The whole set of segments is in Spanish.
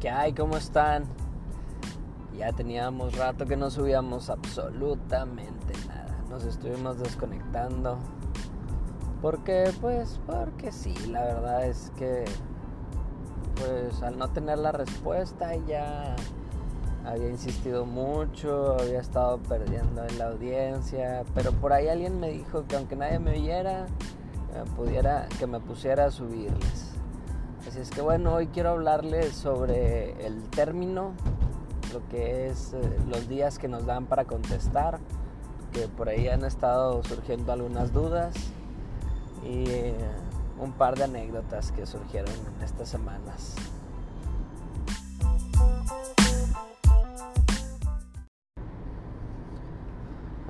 ¿Qué hay? ¿Cómo están? Ya teníamos rato que no subíamos absolutamente nada. Nos estuvimos desconectando. Porque, pues, porque sí, la verdad es que, pues, al no tener la respuesta ya había insistido mucho, había estado perdiendo en la audiencia, pero por ahí alguien me dijo que aunque nadie me oyera, pudiera, que me pusiera a subirles. Así es que bueno, hoy quiero hablarles sobre el término, lo que es eh, los días que nos dan para contestar, que por ahí han estado surgiendo algunas dudas y eh, un par de anécdotas que surgieron en estas semanas.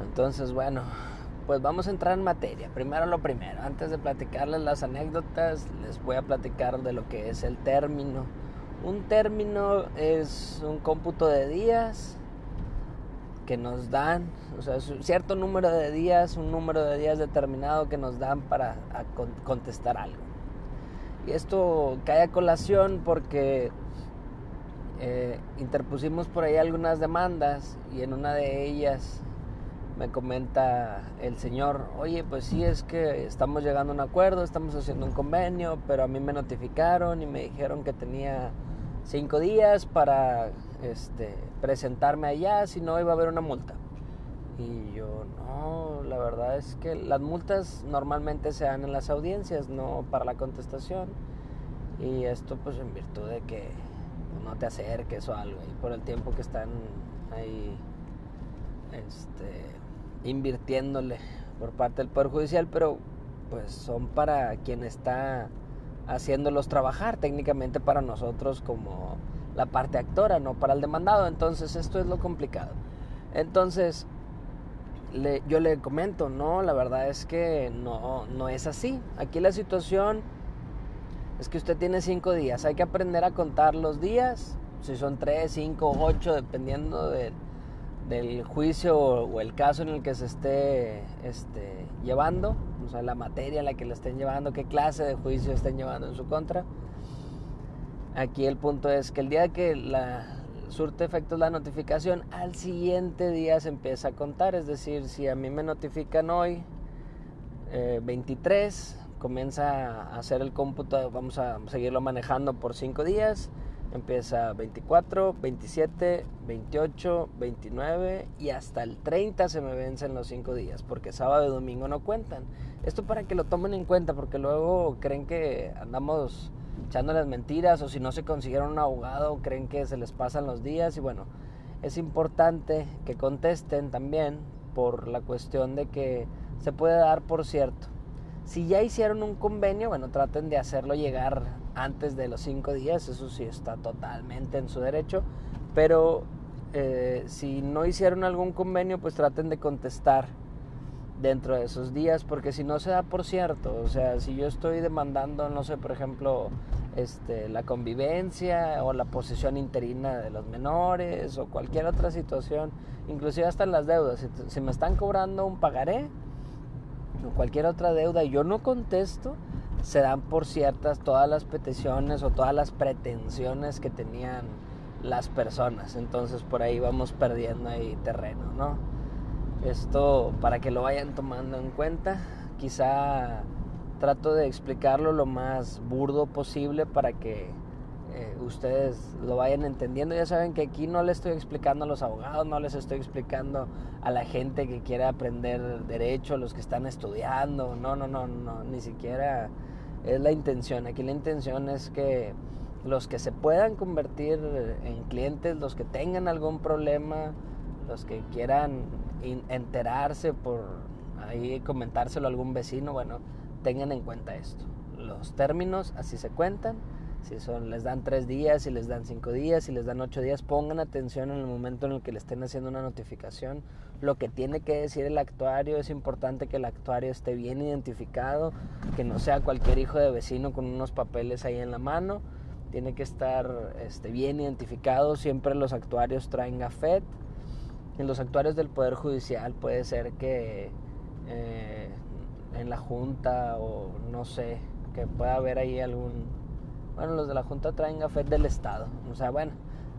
Entonces, bueno, pues vamos a entrar en materia. Primero lo primero, antes de platicarles las anécdotas, les voy a platicar de lo que es el término. Un término es un cómputo de días que nos dan, o sea, un cierto número de días, un número de días determinado que nos dan para contestar algo. Y esto cae a colación porque eh, interpusimos por ahí algunas demandas y en una de ellas me comenta el señor, oye, pues sí es que estamos llegando a un acuerdo, estamos haciendo un convenio, pero a mí me notificaron y me dijeron que tenía cinco días para este, presentarme allá, si no iba a haber una multa. Y yo, no, la verdad es que las multas normalmente se dan en las audiencias, no para la contestación. Y esto pues en virtud de que no te acerques o algo, y por el tiempo que están ahí este, invirtiéndole por parte del Poder Judicial, pero pues son para quien está haciéndolos trabajar, técnicamente para nosotros como la parte actora, no para el demandado. Entonces esto es lo complicado. Entonces le, yo le comento, no, la verdad es que no, no es así. Aquí la situación es que usted tiene cinco días, hay que aprender a contar los días, si son tres, cinco, ocho, dependiendo de del juicio o el caso en el que se esté este, llevando, o sea, la materia en la que le estén llevando, qué clase de juicio estén llevando en su contra. Aquí el punto es que el día que la surte efectos la notificación, al siguiente día se empieza a contar, es decir, si a mí me notifican hoy 23, eh, comienza a hacer el cómputo, vamos a seguirlo manejando por 5 días, Empieza 24, 27, 28, 29 y hasta el 30 se me vencen los 5 días porque sábado y domingo no cuentan. Esto para que lo tomen en cuenta porque luego creen que andamos echándoles mentiras o si no se consiguieron un abogado creen que se les pasan los días y bueno, es importante que contesten también por la cuestión de que se puede dar por cierto. Si ya hicieron un convenio, bueno, traten de hacerlo llegar antes de los cinco días, eso sí está totalmente en su derecho, pero eh, si no hicieron algún convenio, pues traten de contestar dentro de esos días, porque si no se da por cierto, o sea, si yo estoy demandando, no sé, por ejemplo, este, la convivencia o la posesión interina de los menores o cualquier otra situación, inclusive hasta las deudas, si, si me están cobrando un pagaré cualquier otra deuda y yo no contesto, se dan por ciertas todas las peticiones o todas las pretensiones que tenían las personas. Entonces por ahí vamos perdiendo ahí terreno, ¿no? Esto para que lo vayan tomando en cuenta. Quizá trato de explicarlo lo más burdo posible para que eh, ustedes lo vayan entendiendo. Ya saben que aquí no les estoy explicando a los abogados, no les estoy explicando a la gente que quiere aprender derecho, los que están estudiando. No, no, no, no, ni siquiera es la intención. Aquí la intención es que los que se puedan convertir en clientes, los que tengan algún problema, los que quieran enterarse por ahí comentárselo a algún vecino, bueno, tengan en cuenta esto. Los términos así se cuentan si son, les dan tres días, si les dan cinco días, si les dan ocho días, pongan atención en el momento en el que le estén haciendo una notificación. Lo que tiene que decir el actuario, es importante que el actuario esté bien identificado, que no sea cualquier hijo de vecino con unos papeles ahí en la mano. Tiene que estar este, bien identificado. Siempre los actuarios traen gafet. En los actuarios del Poder Judicial puede ser que eh, en la Junta o no sé, que pueda haber ahí algún bueno, los de la Junta traen gafet del Estado. O sea, bueno,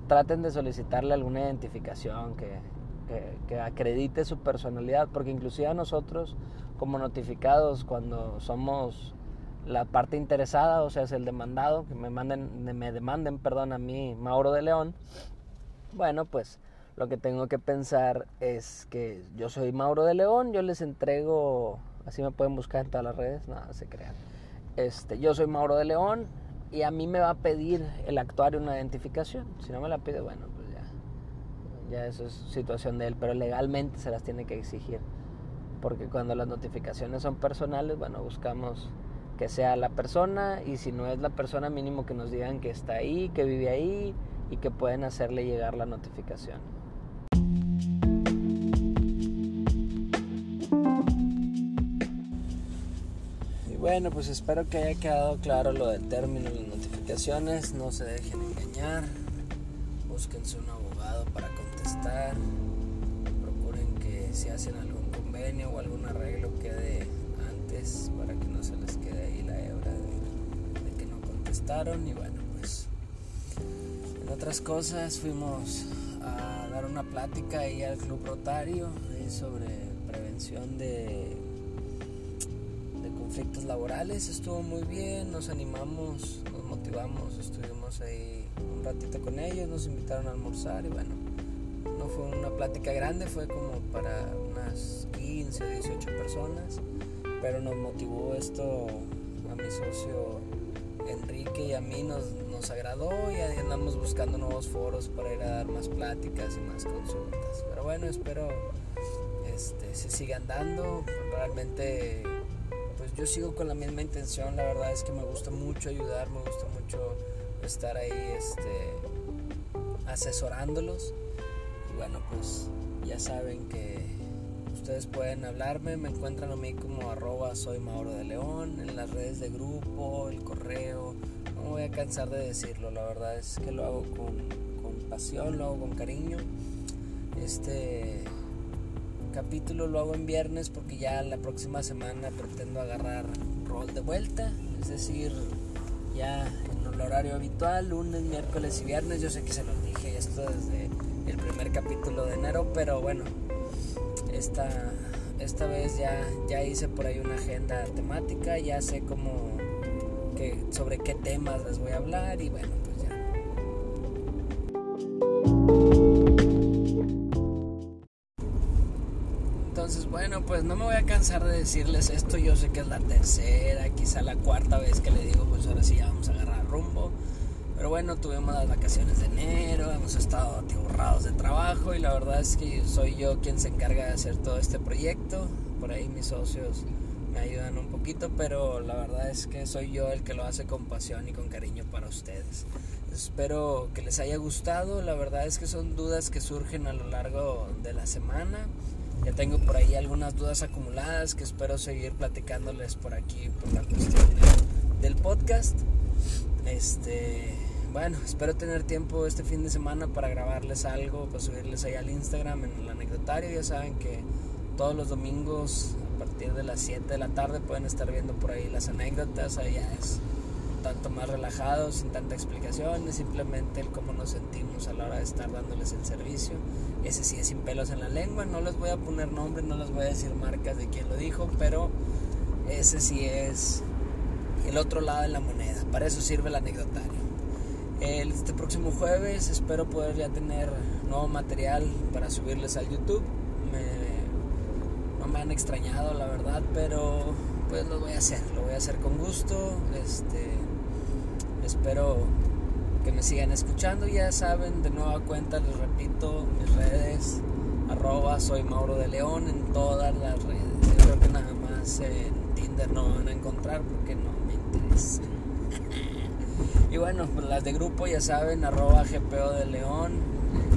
traten de solicitarle alguna identificación que, que, acredite su personalidad, porque inclusive a nosotros como notificados cuando somos la parte interesada, o sea, es el demandado, que me manden, me demanden, perdón, a mí, Mauro de León, bueno, pues lo que tengo que pensar es que yo soy Mauro de León, yo les entrego, así me pueden buscar en todas las redes, nada, se crean. Este, yo soy Mauro de León y a mí me va a pedir el actuario una identificación. Si no me la pide, bueno, pues ya, ya eso es situación de él, pero legalmente se las tiene que exigir. Porque cuando las notificaciones son personales, bueno, buscamos que sea la persona y si no es la persona mínimo que nos digan que está ahí, que vive ahí y que pueden hacerle llegar la notificación. Bueno, pues espero que haya quedado claro lo del término, las notificaciones. No se dejen engañar. Búsquense un abogado para contestar. Procuren que si hacen algún convenio o algún arreglo quede antes para que no se les quede ahí la hebra de, que no contestaron. Y bueno, pues en otras cosas fuimos a dar una plática ahí al Club Rotario sobre prevención de conflictos laborales, estuvo muy bien, nos animamos, nos motivamos, estuvimos ahí un ratito con ellos, nos invitaron a almorzar y bueno, no fue una plática grande, fue como para unas 15 o 18 personas, pero nos motivó esto a mi socio Enrique y a mí nos, nos agradó y ahí andamos buscando nuevos foros para ir a dar más pláticas y más consultas. Pero bueno, espero este, se sigan dando, realmente yo sigo con la misma intención, la verdad es que me gusta mucho ayudar, me gusta mucho estar ahí este, asesorándolos. Y bueno, pues ya saben que ustedes pueden hablarme, me encuentran a mí como arroba soy Mauro de León, en las redes de grupo, el correo, no me voy a cansar de decirlo, la verdad es que lo hago con, con pasión, lo hago con cariño. Este capítulo lo hago en viernes porque ya la próxima semana pretendo agarrar rol de vuelta, es decir, ya en el horario habitual, lunes, miércoles y viernes. Yo sé que se los dije esto desde el primer capítulo de enero, pero bueno, esta, esta vez ya, ya hice por ahí una agenda temática, ya sé cómo, que, sobre qué temas les voy a hablar y bueno, Pues no me voy a cansar de decirles esto. Yo sé que es la tercera, quizá la cuarta vez que le digo, pues ahora sí ya vamos a agarrar rumbo. Pero bueno, tuvimos las vacaciones de enero, hemos estado atiborrados de trabajo y la verdad es que soy yo quien se encarga de hacer todo este proyecto. Por ahí mis socios me ayudan un poquito, pero la verdad es que soy yo el que lo hace con pasión y con cariño para ustedes. Espero que les haya gustado. La verdad es que son dudas que surgen a lo largo de la semana. Ya tengo por ahí algunas dudas acumuladas que espero seguir platicándoles por aquí por la cuestión del podcast. Este, bueno, espero tener tiempo este fin de semana para grabarles algo, para subirles ahí al Instagram en el anecdotario. Ya saben que todos los domingos a partir de las 7 de la tarde pueden estar viendo por ahí las anécdotas. Ahí ya es tanto más relajado, sin tanta explicación, es simplemente el cómo nos sentimos a la hora de estar dándoles el servicio. Ese sí es sin pelos en la lengua, no les voy a poner nombres, no les voy a decir marcas de quién lo dijo, pero ese sí es el otro lado de la moneda, para eso sirve el anecdotario. Este próximo jueves espero poder ya tener nuevo material para subirles al YouTube. no me han extrañado, la verdad, pero pues lo voy a hacer, lo voy a hacer con gusto. Este, espero que me sigan escuchando. Ya saben, de nueva cuenta les repito, mis redes, arroba soy Mauro de León en todas las redes. Yo creo que nada más en Tinder no van a encontrar porque no me interesa. y bueno, pues las de grupo ya saben, arroba GPO de León,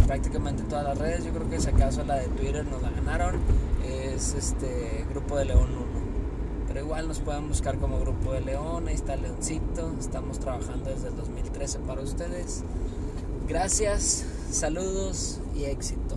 prácticamente todas las redes. Yo creo que si acaso la de Twitter nos la ganaron, es este Grupo de León 1 pero igual nos pueden buscar como Grupo de León, ahí está Leoncito, estamos trabajando desde el 2013 para ustedes. Gracias, saludos y éxito.